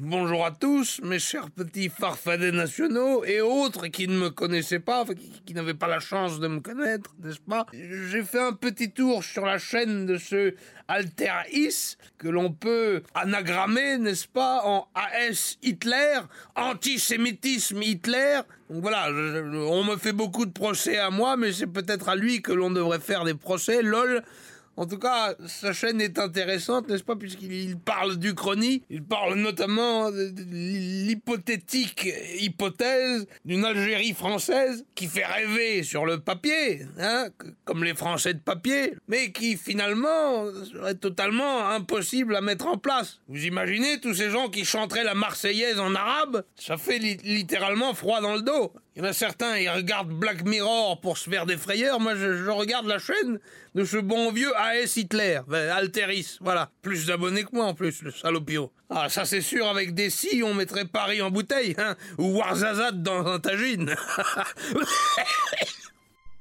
Bonjour à tous, mes chers petits farfadets nationaux et autres qui ne me connaissaient pas, qui, qui n'avaient pas la chance de me connaître, n'est-ce pas? J'ai fait un petit tour sur la chaîne de ce Alteris que l'on peut anagrammer, n'est-ce pas, en AS Hitler, antisémitisme Hitler. Donc voilà, on me fait beaucoup de procès à moi, mais c'est peut-être à lui que l'on devrait faire des procès, lol. En tout cas, sa chaîne est intéressante, n'est-ce pas, puisqu'il il parle d'Uchronie, il parle notamment de, l'hypothétique hypothèse d'une Algérie française qui fait rêver sur le papier, hein, comme les Français de papier, mais qui finalement serait totalement impossible à mettre en place. Vous imaginez tous ces gens qui chanteraient la Marseillaise en arabe Ça fait li- littéralement froid dans le dos. Il y en a certains, ils regardent Black Mirror pour se faire des frayeurs. Moi, je, regarde la chaîne de ce bon vieux AS Hitler, Alteris, voilà. Plus d'abonnés que moi en plus, le salopio. Ah, ça c'est sûr, avec des si, on mettrait Paris en bouteille, hein, ou Warzazat dans un tagine.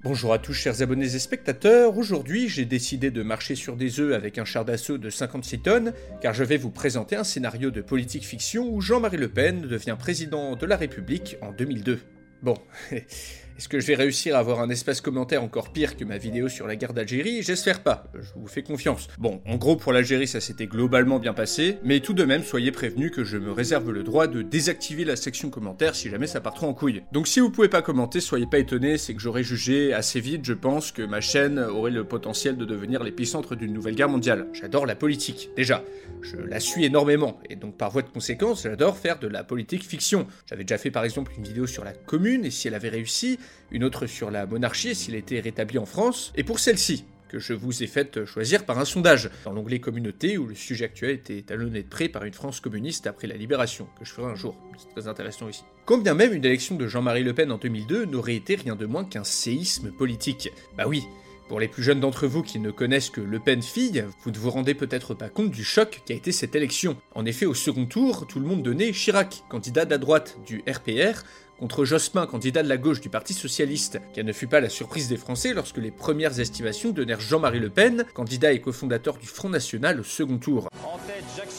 Bonjour à tous chers abonnés et spectateurs, aujourd'hui j'ai décidé de marcher sur des œufs avec un char d'assaut de 56 tonnes, car je vais vous présenter un scénario de politique fiction où Jean-Marie Le Pen devient président de la République en 2002. Bon, est-ce que je vais réussir à avoir un espace commentaire encore pire que ma vidéo sur la guerre d'Algérie? J'espère pas, je vous fais confiance. Bon, en gros pour l'Algérie ça s'était globalement bien passé, mais tout de même soyez prévenus que je me réserve le droit de désactiver la section commentaire si jamais ça part trop en couille. Donc si vous pouvez pas commenter, soyez pas étonnés, c'est que j'aurais jugé assez vite, je pense, que ma chaîne aurait le potentiel de devenir l'épicentre d'une nouvelle guerre mondiale. J'adore la politique, déjà. Je la suis énormément, et donc par voie de conséquence, j'adore faire de la politique fiction. J'avais déjà fait par exemple une vidéo sur la commune, et si elle avait réussi, une autre sur la monarchie, s'il était rétabli en France, et pour celle-ci, que je vous ai fait choisir par un sondage, dans l'onglet communauté où le sujet actuel était talonné de près par une France communiste après la libération, que je ferai un jour. C'est très intéressant aussi. Quand bien même une élection de Jean-Marie Le Pen en 2002 n'aurait été rien de moins qu'un séisme politique. Bah oui, pour les plus jeunes d'entre vous qui ne connaissent que Le Pen fille, vous ne vous rendez peut-être pas compte du choc qu'a été cette élection. En effet, au second tour, tout le monde donnait Chirac, candidat de la droite du RPR, contre Jospin, candidat de la gauche du Parti Socialiste. Quelle ne fut pas la surprise des Français lorsque les premières estimations donnèrent Jean-Marie Le Pen, candidat et cofondateur du Front National au second tour.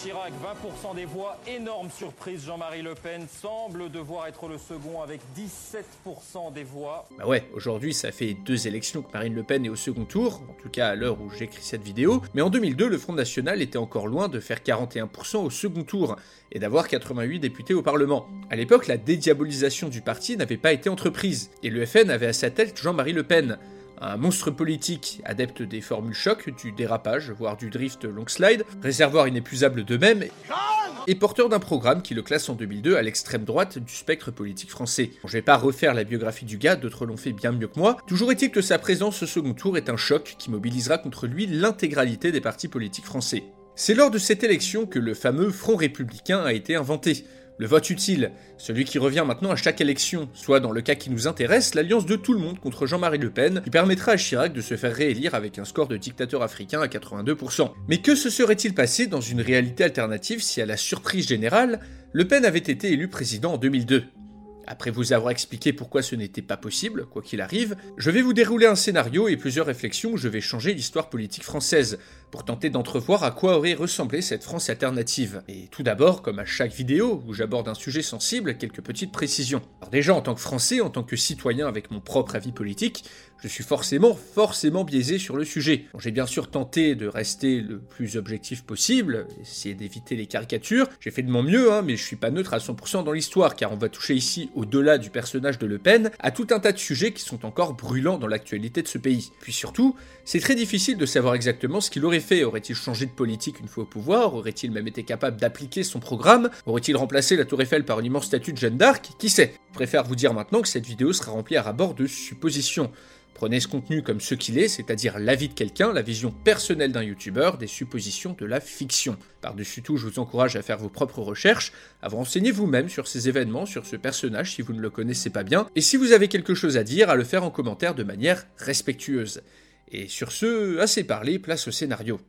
Chirac, 20% des voix. Énorme surprise, Jean-Marie Le Pen semble devoir être le second avec 17% des voix. Bah ouais, aujourd'hui ça fait deux élections que Marine Le Pen est au second tour, en tout cas à l'heure où j'écris cette vidéo, mais en 2002 le Front National était encore loin de faire 41% au second tour et d'avoir 88 députés au Parlement. À l'époque, la dédiabolisation du parti n'avait pas été entreprise, et le FN avait à sa tête Jean-Marie Le Pen, un monstre politique, adepte des formules choc, du dérapage, voire du drift long slide, réservoir inépuisable d'eux-mêmes, et porteur d'un programme qui le classe en 2002 à l'extrême droite du spectre politique français. Bon, je vais pas refaire la biographie du gars, d'autres l'ont fait bien mieux que moi. Toujours est-il que sa présence au second tour est un choc qui mobilisera contre lui l'intégralité des partis politiques français. C'est lors de cette élection que le fameux Front républicain a été inventé. Le vote utile, celui qui revient maintenant à chaque élection, soit dans le cas qui nous intéresse, l'alliance de tout le monde contre Jean-Marie Le Pen, qui permettra à Chirac de se faire réélire avec un score de dictateur africain à 82%. Mais que se serait-il passé dans une réalité alternative si, à la surprise générale, Le Pen avait été élu président en 2002 après vous avoir expliqué pourquoi ce n'était pas possible, quoi qu'il arrive, je vais vous dérouler un scénario et plusieurs réflexions où je vais changer l'histoire politique française, pour tenter d'entrevoir à quoi aurait ressemblé cette France alternative. Et tout d'abord, comme à chaque vidéo où j'aborde un sujet sensible, quelques petites précisions. Alors déjà, en tant que Français, en tant que citoyen avec mon propre avis politique, je suis forcément, forcément biaisé sur le sujet. J'ai bien sûr tenté de rester le plus objectif possible, essayer d'éviter les caricatures. J'ai fait de mon mieux, hein, mais je suis pas neutre à 100% dans l'histoire, car on va toucher ici, au-delà du personnage de Le Pen, à tout un tas de sujets qui sont encore brûlants dans l'actualité de ce pays. Puis surtout, c'est très difficile de savoir exactement ce qu'il aurait fait. Aurait-il changé de politique une fois au pouvoir? Aurait-il même été capable d'appliquer son programme? Aurait-il remplacé la Tour Eiffel par une immense statue de Jeanne d'Arc? Qui sait? Je préfère vous dire maintenant que cette vidéo sera remplie à rabord de suppositions. Prenez ce contenu comme ce qu'il est, c'est-à-dire l'avis de quelqu'un, la vision personnelle d'un youtubeur, des suppositions de la fiction. Par-dessus tout, je vous encourage à faire vos propres recherches, à vous renseigner vous-même sur ces événements, sur ce personnage si vous ne le connaissez pas bien, et si vous avez quelque chose à dire, à le faire en commentaire de manière respectueuse. Et sur ce, assez parlé, place au scénario.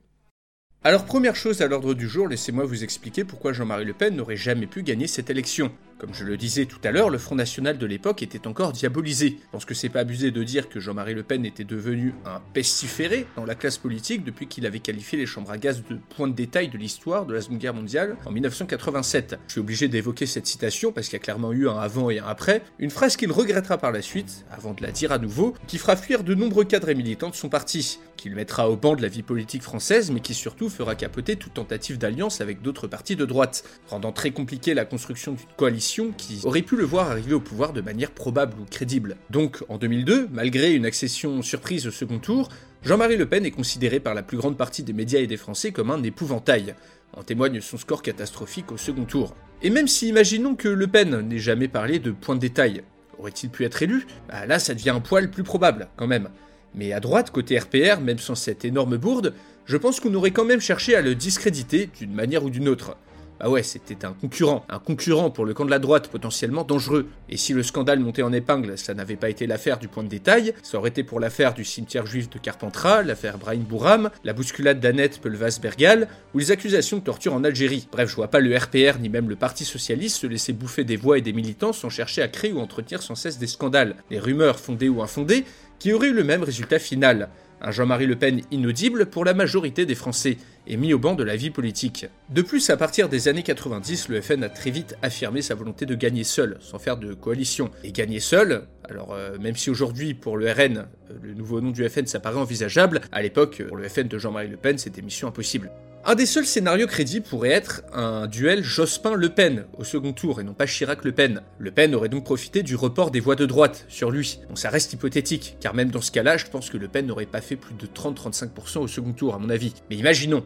Alors première chose à l'ordre du jour, laissez-moi vous expliquer pourquoi Jean-Marie Le Pen n'aurait jamais pu gagner cette élection. Comme je le disais tout à l'heure, le Front National de l'époque était encore diabolisé. Je pense que c'est pas abusé de dire que Jean-Marie Le Pen était devenu un pestiféré dans la classe politique depuis qu'il avait qualifié les chambres à gaz de point de détail de l'histoire de la Seconde Guerre mondiale en 1987. Je suis obligé d'évoquer cette citation parce qu'il y a clairement eu un avant et un après, une phrase qu'il regrettera par la suite, avant de la dire à nouveau, qui fera fuir de nombreux cadres et militants de son parti, qui le mettra au banc de la vie politique française, mais qui surtout fera capoter toute tentative d'alliance avec d'autres partis de droite, rendant très compliqué la construction d'une coalition qui aurait pu le voir arriver au pouvoir de manière probable ou crédible. Donc, en 2002, malgré une accession surprise au second tour, Jean-Marie Le Pen est considéré par la plus grande partie des médias et des Français comme un épouvantail. En témoigne son score catastrophique au second tour. Et même si imaginons que Le Pen n'ait jamais parlé de point de détail, aurait-il pu être élu? Bah Là, ça devient un poil plus probable, quand même. Mais à droite, côté RPR, même sans cette énorme bourde, je pense qu'on aurait quand même cherché à le discréditer d'une manière ou d'une autre. Bah ouais, c'était un concurrent, un concurrent pour le camp de la droite potentiellement dangereux. Et si le scandale montait en épingle, ça n'avait pas été l'affaire du point de détail, ça aurait été pour l'affaire du cimetière juif de Carpentras, l'affaire Brahim Bouram, la bousculade d'Annette Pelvas-Bergal, ou les accusations de torture en Algérie. Bref, je vois pas le RPR ni même le Parti Socialiste se laisser bouffer des voix et des militants sans chercher à créer ou entretenir sans cesse des scandales, des rumeurs fondées ou infondées, qui auraient eu le même résultat final. Un Jean-Marie Le Pen inaudible pour la majorité des Français, et mis au banc de la vie politique. De plus, à partir des années 90, le FN a très vite affirmé sa volonté de gagner seul, sans faire de coalition. Et gagner seul, alors euh, même si aujourd'hui pour le RN, euh, le nouveau nom du FN, ça paraît envisageable, à l'époque, pour le FN de Jean-Marie Le Pen, c'était mission impossible. Un des seuls scénarios crédibles pourrait être un duel Jospin-Le Pen au second tour et non pas Chirac-Le Pen. Le Pen aurait donc profité du report des voix de droite sur lui. Bon, ça reste hypothétique, car même dans ce cas-là, je pense que Le Pen n'aurait pas fait plus de 30-35% au second tour, à mon avis. Mais imaginons,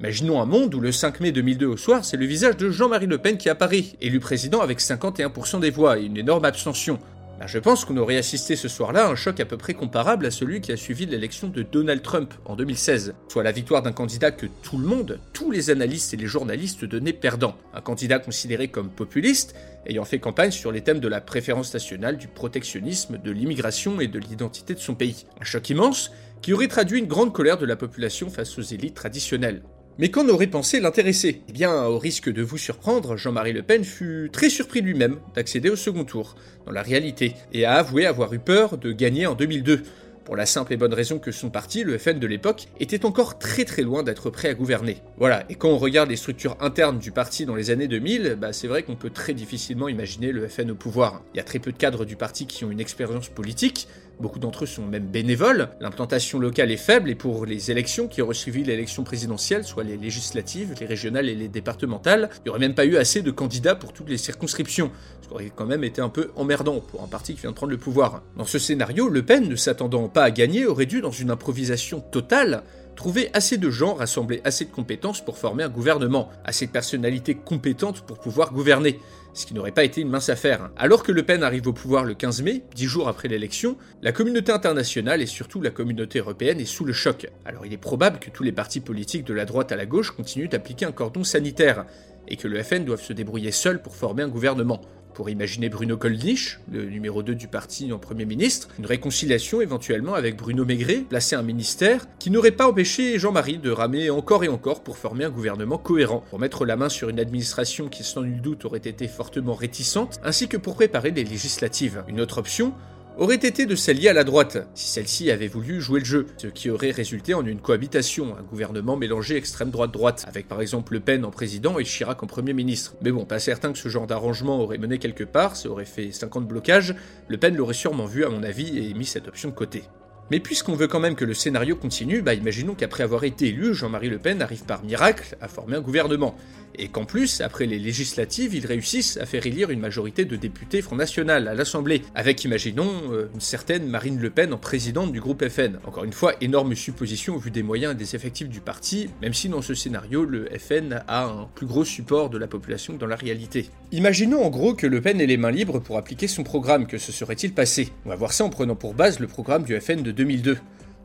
Imaginons un monde où le 5 mai 2002 au soir, c'est le visage de Jean-Marie Le Pen qui apparaît, élu président avec 51% des voix et une énorme abstention. Ben, je pense qu'on aurait assisté ce soir-là à un choc à peu près comparable à celui qui a suivi l'élection de Donald Trump en 2016, soit la victoire d'un candidat que tout le monde, tous les analystes et les journalistes donnaient perdant, un candidat considéré comme populiste, ayant fait campagne sur les thèmes de la préférence nationale, du protectionnisme, de l'immigration et de l'identité de son pays. Un choc immense qui aurait traduit une grande colère de la population face aux élites traditionnelles. Mais qu'on aurait pensé l'intéresser Eh bien, au risque de vous surprendre, Jean-Marie Le Pen fut très surpris lui-même d'accéder au second tour, dans la réalité, et a avoué avoir eu peur de gagner en 2002, pour la simple et bonne raison que son parti, le FN de l'époque, était encore très très loin d'être prêt à gouverner. Voilà, et quand on regarde les structures internes du parti dans les années 2000, bah c'est vrai qu'on peut très difficilement imaginer le FN au pouvoir. Il y a très peu de cadres du parti qui ont une expérience politique, Beaucoup d'entre eux sont même bénévoles. L'implantation locale est faible et pour les élections qui auraient suivi l'élection présidentielle, soit les législatives, les régionales et les départementales, il n'y aurait même pas eu assez de candidats pour toutes les circonscriptions. Ce qui aurait quand même été un peu emmerdant pour un parti qui vient de prendre le pouvoir. Dans ce scénario, Le Pen, ne s'attendant pas à gagner, aurait dû, dans une improvisation totale, trouver assez de gens, rassembler assez de compétences pour former un gouvernement, assez de personnalités compétentes pour pouvoir gouverner ce qui n'aurait pas été une mince affaire. Alors que Le Pen arrive au pouvoir le 15 mai, dix jours après l'élection, la communauté internationale et surtout la communauté européenne est sous le choc. Alors il est probable que tous les partis politiques de la droite à la gauche continuent d'appliquer un cordon sanitaire, et que le FN doive se débrouiller seul pour former un gouvernement pour imaginer Bruno Goldnich, le numéro 2 du parti en Premier ministre, une réconciliation éventuellement avec Bruno Maigret, placer un ministère qui n'aurait pas empêché Jean-Marie de ramer encore et encore pour former un gouvernement cohérent, pour mettre la main sur une administration qui sans nul doute aurait été fortement réticente, ainsi que pour préparer les législatives. Une autre option, aurait été de s'allier à la droite, si celle-ci avait voulu jouer le jeu, ce qui aurait résulté en une cohabitation, un gouvernement mélangé extrême droite-droite, avec par exemple Le Pen en président et Chirac en Premier ministre. Mais bon, pas certain que ce genre d'arrangement aurait mené quelque part, ça aurait fait 50 blocages, Le Pen l'aurait sûrement vu à mon avis et mis cette option de côté. Mais puisqu'on veut quand même que le scénario continue, bah imaginons qu'après avoir été élu, Jean-Marie Le Pen arrive par miracle à former un gouvernement. Et qu'en plus, après les législatives, ils réussissent à faire élire une majorité de députés Front National à l'Assemblée, avec, imaginons, euh, une certaine Marine Le Pen en présidente du groupe FN. Encore une fois, énorme supposition au vu des moyens et des effectifs du parti, même si dans ce scénario, le FN a un plus gros support de la population que dans la réalité. Imaginons en gros que Le Pen ait les mains libres pour appliquer son programme, que se serait-il passé? On va voir ça en prenant pour base le programme du FN de 2002.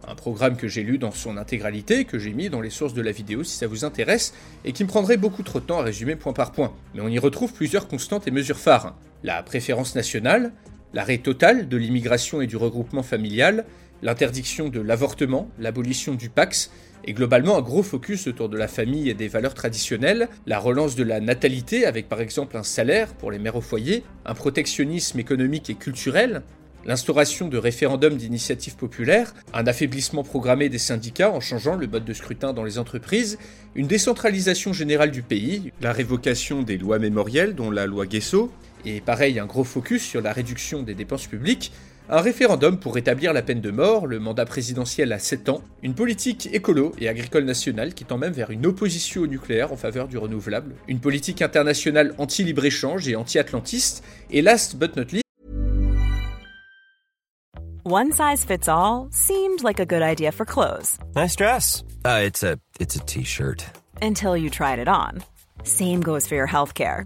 Un programme que j'ai lu dans son intégralité, que j'ai mis dans les sources de la vidéo si ça vous intéresse, et qui me prendrait beaucoup trop de temps à résumer point par point. Mais on y retrouve plusieurs constantes et mesures phares. La préférence nationale, l'arrêt total de l'immigration et du regroupement familial, l'interdiction de l'avortement, l'abolition du Pax, et globalement un gros focus autour de la famille et des valeurs traditionnelles, la relance de la natalité avec par exemple un salaire pour les mères au foyer, un protectionnisme économique et culturel, l'instauration de référendums d'initiative populaire, un affaiblissement programmé des syndicats en changeant le mode de scrutin dans les entreprises, une décentralisation générale du pays, la révocation des lois mémorielles dont la loi Guesso, et pareil un gros focus sur la réduction des dépenses publiques, un référendum pour rétablir la peine de mort, le mandat présidentiel à 7 ans, une politique écolo et agricole nationale qui tend même vers une opposition au nucléaire en faveur du renouvelable, une politique internationale anti-libre-échange et anti-atlantiste, et last but not least, One size fits all seemed like a good idea for clothes Nice dress. Uh, it's a it's a t-shirt. until you tried it on. Same goes for your healthcare.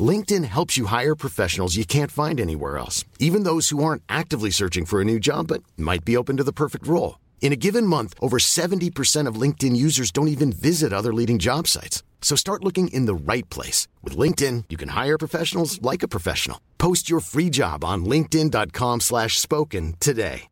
LinkedIn helps you hire professionals you can't find anywhere else, even those who aren't actively searching for a new job but might be open to the perfect role. In a given month, over 70% of LinkedIn users don't even visit other leading job sites. So start looking in the right place. With LinkedIn, you can hire professionals like a professional. Post your free job on linkedin.com slash spoken today.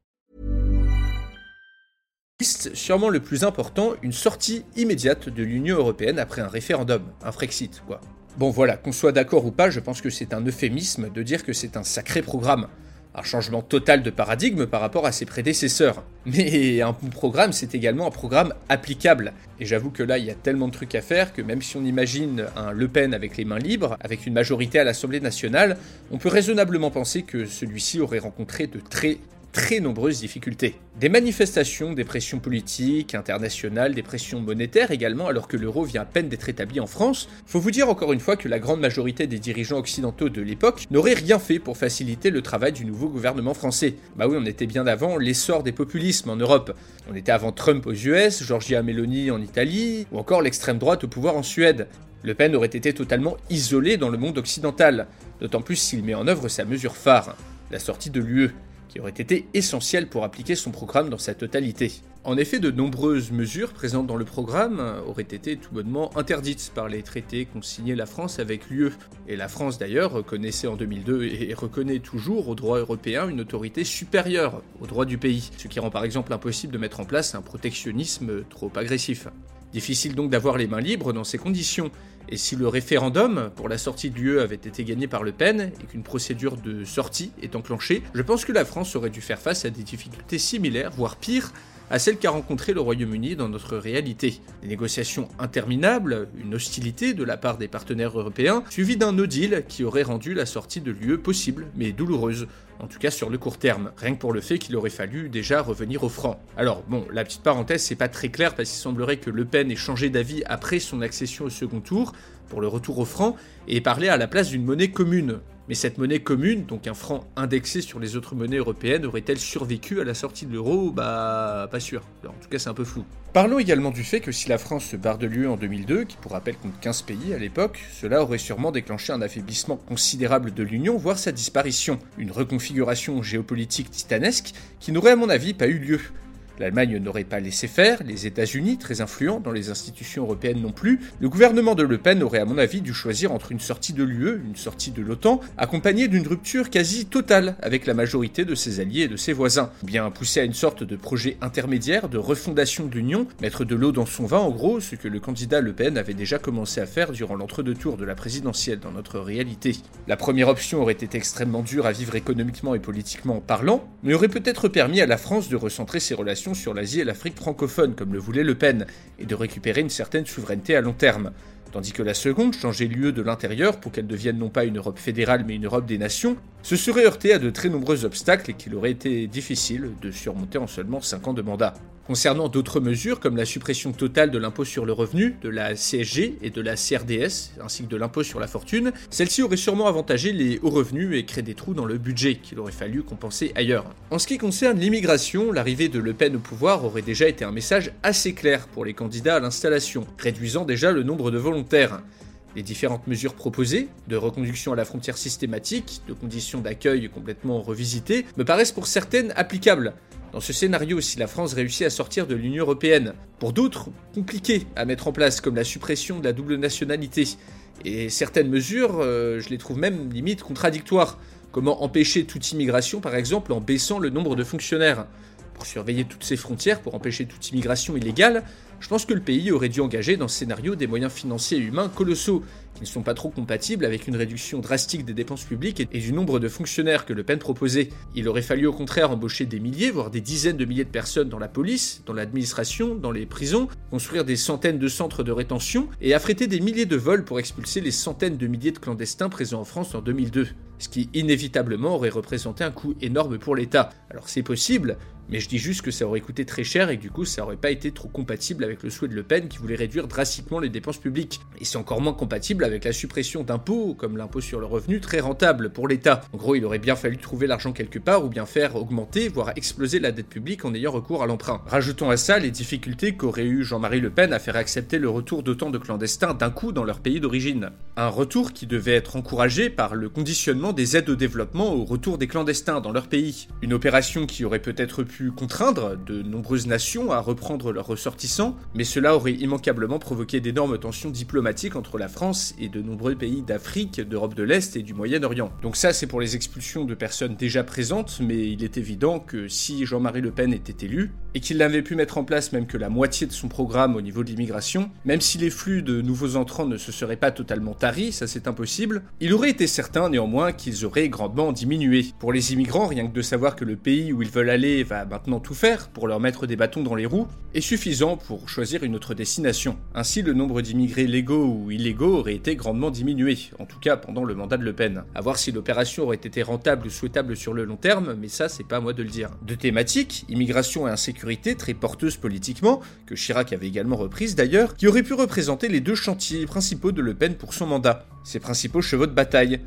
sûrement le plus important, une sortie immédiate de l'Union Européenne après un référendum, un Frexit, quoi. Bon voilà, qu'on soit d'accord ou pas, je pense que c'est un euphémisme de dire que c'est un sacré programme. Un changement total de paradigme par rapport à ses prédécesseurs. Mais un bon programme, c'est également un programme applicable. Et j'avoue que là, il y a tellement de trucs à faire que même si on imagine un Le Pen avec les mains libres, avec une majorité à l'Assemblée nationale, on peut raisonnablement penser que celui-ci aurait rencontré de très très nombreuses difficultés. Des manifestations, des pressions politiques, internationales, des pressions monétaires également, alors que l'euro vient à peine d'être établi en France. Faut vous dire encore une fois que la grande majorité des dirigeants occidentaux de l'époque n'auraient rien fait pour faciliter le travail du nouveau gouvernement français. Bah oui, on était bien avant l'essor des populismes en Europe. On était avant Trump aux US, Giorgia Meloni en Italie, ou encore l'extrême droite au pouvoir en Suède. Le Pen aurait été totalement isolé dans le monde occidental, d'autant plus s'il met en œuvre sa mesure phare, la sortie de l'UE qui aurait été essentiel pour appliquer son programme dans sa totalité. En effet, de nombreuses mesures présentes dans le programme auraient été tout bonnement interdites par les traités qu'ont signés la France avec l'UE. Et la France d'ailleurs reconnaissait en 2002 et reconnaît toujours au droit européen une autorité supérieure au droit du pays, ce qui rend par exemple impossible de mettre en place un protectionnisme trop agressif. Difficile donc d'avoir les mains libres dans ces conditions, et si le référendum pour la sortie de l'UE avait été gagné par Le Pen et qu'une procédure de sortie est enclenchée, je pense que la France aurait dû faire face à des difficultés similaires, voire pires, à celles qu'a rencontrées le Royaume-Uni dans notre réalité. Des négociations interminables, une hostilité de la part des partenaires européens, suivi d'un no deal qui aurait rendu la sortie de l'UE possible, mais douloureuse, en tout cas sur le court terme, rien que pour le fait qu'il aurait fallu déjà revenir au franc. Alors bon, la petite parenthèse, c'est pas très clair parce qu'il semblerait que Le Pen ait changé d'avis après son accession au second tour, pour le retour au franc, et parlé à la place d'une monnaie commune. Mais cette monnaie commune, donc un franc indexé sur les autres monnaies européennes, aurait-elle survécu à la sortie de l'euro? Bah, pas sûr. en tout cas, c'est un peu flou. Parlons également du fait que si la France se barre de l'UE en 2002, qui pour rappel compte 15 pays à l'époque, cela aurait sûrement déclenché un affaiblissement considérable de l'Union, voire sa disparition. Une reconfiguration géopolitique titanesque qui n'aurait à mon avis pas eu lieu. L'Allemagne n'aurait pas laissé faire, les États-Unis, très influents dans les institutions européennes non plus, le gouvernement de Le Pen aurait à mon avis dû choisir entre une sortie de l'UE, une sortie de l'OTAN, accompagnée d'une rupture quasi totale avec la majorité de ses alliés et de ses voisins, ou bien pousser à une sorte de projet intermédiaire de refondation de l'Union, mettre de l'eau dans son vin en gros, ce que le candidat Le Pen avait déjà commencé à faire durant l'entre-deux tours de la présidentielle dans notre réalité. La première option aurait été extrêmement dure à vivre économiquement et politiquement en parlant, mais aurait peut-être permis à la France de recentrer ses relations sur l'Asie et l'Afrique francophone, comme le voulait Le Pen, et de récupérer une certaine souveraineté à long terme. Tandis que la seconde, changer lieu de l'intérieur pour qu'elle devienne non pas une Europe fédérale mais une Europe des nations, se serait heurté à de très nombreux obstacles et qu'il aurait été difficile de surmonter en seulement 5 ans de mandat. Concernant d'autres mesures comme la suppression totale de l'impôt sur le revenu, de la CSG et de la CRDS, ainsi que de l'impôt sur la fortune, celle-ci aurait sûrement avantagé les hauts revenus et créé des trous dans le budget qu'il aurait fallu compenser ailleurs. En ce qui concerne l'immigration, l'arrivée de Le Pen au pouvoir aurait déjà été un message assez clair pour les candidats à l'installation, réduisant déjà le nombre de volontaires. Les différentes mesures proposées, de reconduction à la frontière systématique, de conditions d'accueil complètement revisitées, me paraissent pour certaines applicables, dans ce scénario, si la France réussit à sortir de l'Union européenne, pour d'autres, compliqué à mettre en place, comme la suppression de la double nationalité, et certaines mesures, euh, je les trouve même limite contradictoires. Comment empêcher toute immigration, par exemple, en baissant le nombre de fonctionnaires? Pour surveiller toutes ces frontières, pour empêcher toute immigration illégale, je pense que le pays aurait dû engager dans ce scénario des moyens financiers et humains colossaux, qui ne sont pas trop compatibles avec une réduction drastique des dépenses publiques et du nombre de fonctionnaires que Le Pen proposait. Il aurait fallu au contraire embaucher des milliers, voire des dizaines de milliers de personnes dans la police, dans l'administration, dans les prisons, construire des centaines de centres de rétention et affréter des milliers de vols pour expulser les centaines de milliers de clandestins présents en France en 2002. Ce qui inévitablement aurait représenté un coût énorme pour l'État. Alors c'est possible, mais je dis juste que ça aurait coûté très cher et que du coup ça aurait pas été trop compatible avec le souhait de Le Pen qui voulait réduire drastiquement les dépenses publiques. Et c'est encore moins compatible avec la suppression d'impôts, comme l'impôt sur le revenu, très rentable pour l'État. En gros, il aurait bien fallu trouver l'argent quelque part ou bien faire augmenter, voire exploser la dette publique en ayant recours à l'emprunt. Rajoutons à ça les difficultés qu'aurait eu Jean-Marie Le Pen à faire accepter le retour d'autant de clandestins d'un coup dans leur pays d'origine. Un retour qui devait être encouragé par le conditionnement des aides au développement au retour des clandestins dans leur pays. Une opération qui aurait peut-être pu contraindre de nombreuses nations à reprendre leurs ressortissants, mais cela aurait immanquablement provoqué d'énormes tensions diplomatiques entre la France et de nombreux pays d'Afrique, d'Europe de l'Est et du Moyen-Orient. Donc ça c'est pour les expulsions de personnes déjà présentes, mais il est évident que si Jean-Marie Le Pen était élu, et qu'il n'avait pu mettre en place même que la moitié de son programme au niveau de l'immigration, même si les flux de nouveaux entrants ne se seraient pas totalement taris, ça c'est impossible, il aurait été certain néanmoins qu'ils auraient grandement diminué. Pour les immigrants, rien que de savoir que le pays où ils veulent aller va maintenant tout faire pour leur mettre des bâtons dans les roues, est suffisant pour choisir une autre destination. Ainsi, le nombre d'immigrés légaux ou illégaux aurait été grandement diminué, en tout cas pendant le mandat de Le Pen. A voir si l'opération aurait été rentable ou souhaitable sur le long terme, mais ça c'est pas à moi de le dire. De thématiques, immigration et insécurité, très porteuse politiquement, que Chirac avait également reprise d'ailleurs, qui auraient pu représenter les deux chantiers principaux de Le Pen pour son mandat, ses principaux chevaux de bataille.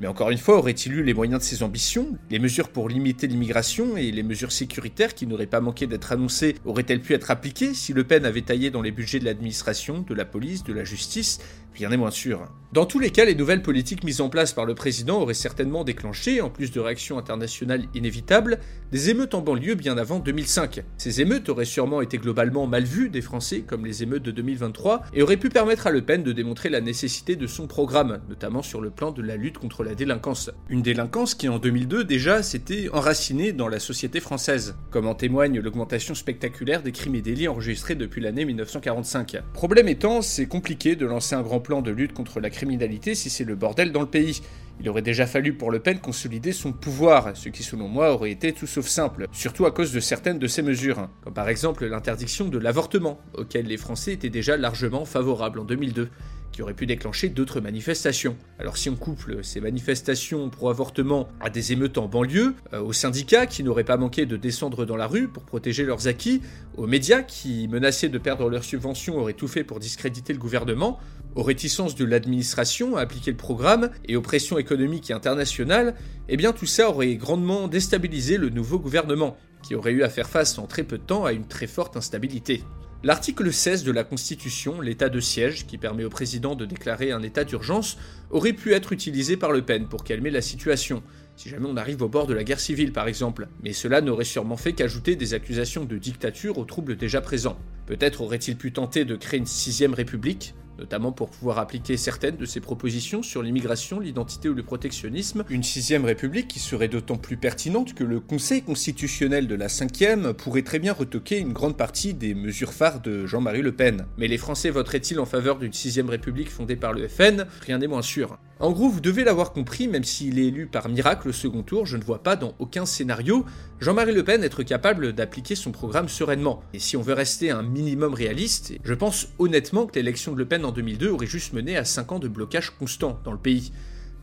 Mais encore une fois, aurait-il eu les moyens de ses ambitions Les mesures pour limiter l'immigration et les mesures sécuritaires qui n'auraient pas manqué d'être annoncées auraient-elles pu être appliquées si Le Pen avait taillé dans les budgets de l'administration, de la police, de la justice Rien n'est moins sûr. Dans tous les cas, les nouvelles politiques mises en place par le président auraient certainement déclenché, en plus de réactions internationales inévitables, des émeutes en banlieue bien avant 2005. Ces émeutes auraient sûrement été globalement mal vues des Français, comme les émeutes de 2023, et auraient pu permettre à Le Pen de démontrer la nécessité de son programme, notamment sur le plan de la lutte contre la délinquance. Une délinquance qui en 2002 déjà s'était enracinée dans la société française, comme en témoigne l'augmentation spectaculaire des crimes et délits enregistrés depuis l'année 1945. Problème étant, c'est compliqué de lancer un grand plan de lutte contre la criminalité si c'est le bordel dans le pays. Il aurait déjà fallu pour Le Pen consolider son pouvoir, ce qui selon moi aurait été tout sauf simple, surtout à cause de certaines de ces mesures, comme par exemple l'interdiction de l'avortement, auquel les Français étaient déjà largement favorables en 2002 qui aurait pu déclencher d'autres manifestations. Alors si on couple ces manifestations pro-avortement à des émeutes en banlieue, euh, aux syndicats qui n'auraient pas manqué de descendre dans la rue pour protéger leurs acquis, aux médias qui, menacés de perdre leurs subventions, auraient tout fait pour discréditer le gouvernement, aux réticences de l'administration à appliquer le programme et aux pressions économiques et internationales, eh bien tout ça aurait grandement déstabilisé le nouveau gouvernement, qui aurait eu à faire face en très peu de temps à une très forte instabilité. L'article 16 de la Constitution, l'état de siège, qui permet au président de déclarer un état d'urgence, aurait pu être utilisé par Le Pen pour calmer la situation, si jamais on arrive au bord de la guerre civile par exemple, mais cela n'aurait sûrement fait qu'ajouter des accusations de dictature aux troubles déjà présents. Peut-être aurait-il pu tenter de créer une sixième république, notamment pour pouvoir appliquer certaines de ses propositions sur l'immigration, l'identité ou le protectionnisme, une sixième république qui serait d'autant plus pertinente que le Conseil constitutionnel de la cinquième pourrait très bien retoquer une grande partie des mesures phares de Jean-Marie Le Pen. Mais les Français voteraient-ils en faveur d'une sixième république fondée par le FN Rien n'est moins sûr. En gros, vous devez l'avoir compris, même s'il est élu par miracle au second tour, je ne vois pas dans aucun scénario Jean-Marie Le Pen être capable d'appliquer son programme sereinement. Et si on veut rester un minimum réaliste, je pense honnêtement que l'élection de Le Pen en 2002 aurait juste mené à 5 ans de blocage constant dans le pays.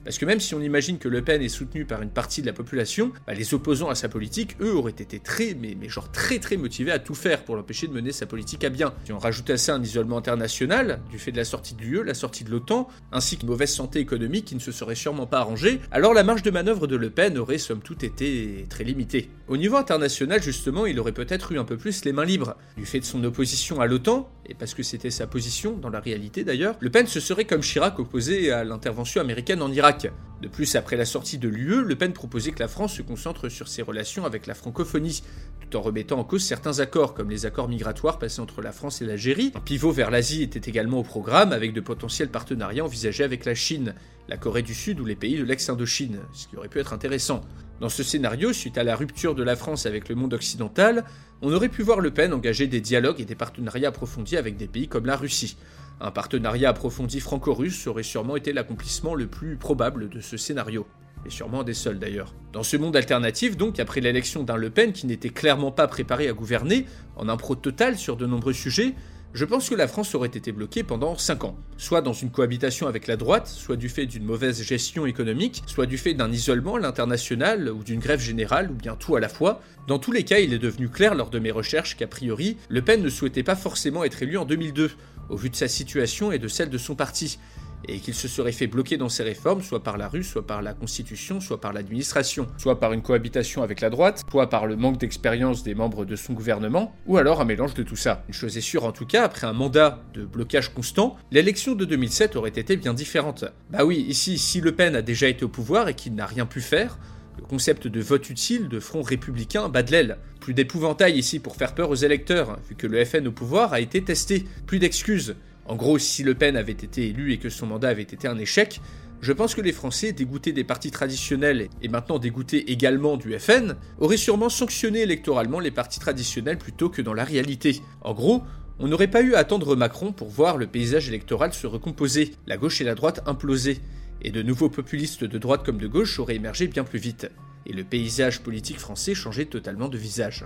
Parce que même si on imagine que Le Pen est soutenu par une partie de la population, bah, les opposants à sa politique, eux, auraient été très, mais, genre très très motivés à tout faire pour l'empêcher de mener sa politique à bien. Si on rajoute à ça un isolement international, du fait de la sortie de l'UE, la sortie de l'OTAN, ainsi qu'une mauvaise santé économique qui ne se serait sûrement pas arrangée, alors la marge de manœuvre de Le Pen aurait somme toute été très limitée. Au niveau international, justement, il aurait peut-être eu un peu plus les mains libres. Du fait de son opposition à l'OTAN, et parce que c'était sa position dans la réalité d'ailleurs, Le Pen se serait comme Chirac opposé à l'intervention américaine en Irak. De plus, après la sortie de l'UE, Le Pen proposait que la France se concentre sur ses relations avec la francophonie, tout en remettant en cause certains accords, comme les accords migratoires passés entre la France et l'Algérie. Un pivot vers l'Asie était également au programme, avec de potentiels partenariats envisagés avec la Chine, la Corée du Sud ou les pays de l'ex-Indochine, ce qui aurait pu être intéressant. Dans ce scénario, suite à la rupture de la France avec le monde occidental, on aurait pu voir Le Pen engager des dialogues et des partenariats approfondis avec des pays comme la Russie. Un partenariat approfondi franco-russe aurait sûrement été l'accomplissement le plus probable de ce scénario. Et sûrement des seuls d'ailleurs. Dans ce monde alternatif, donc, après l'élection d'un Le Pen qui n'était clairement pas préparé à gouverner, en impro total sur de nombreux sujets, je pense que la France aurait été bloquée pendant 5 ans, soit dans une cohabitation avec la droite, soit du fait d'une mauvaise gestion économique, soit du fait d'un isolement à l'international ou d'une grève générale, ou bien tout à la fois. Dans tous les cas, il est devenu clair lors de mes recherches qu'a priori, Le Pen ne souhaitait pas forcément être élu en 2002, au vu de sa situation et de celle de son parti, et qu'il se serait fait bloquer dans ses réformes, soit par la rue, soit par la Constitution, soit par l'administration, soit par une cohabitation avec la droite, soit par le manque d'expérience des membres de son gouvernement, ou alors un mélange de tout ça. Une chose est sûre en tout cas, après un mandat de blocage constant, l'élection de 2007 aurait été bien différente. Bah oui, ici, si Le Pen a déjà été au pouvoir et qu'il n'a rien pu faire, le concept de vote utile de front républicain bat de l'aile. Plus d'épouvantail ici pour faire peur aux électeurs, vu que le FN au pouvoir a été testé. Plus d'excuses. En gros, si Le Pen avait été élu et que son mandat avait été un échec, je pense que les Français, dégoûtés des partis traditionnels et maintenant dégoûtés également du FN, auraient sûrement sanctionné électoralement les partis traditionnels plutôt que dans la réalité. En gros, on n'aurait pas eu à attendre Macron pour voir le paysage électoral se recomposer, la gauche et la droite imploser, et de nouveaux populistes de droite comme de gauche auraient émergé bien plus vite, et le paysage politique français changeait totalement de visage.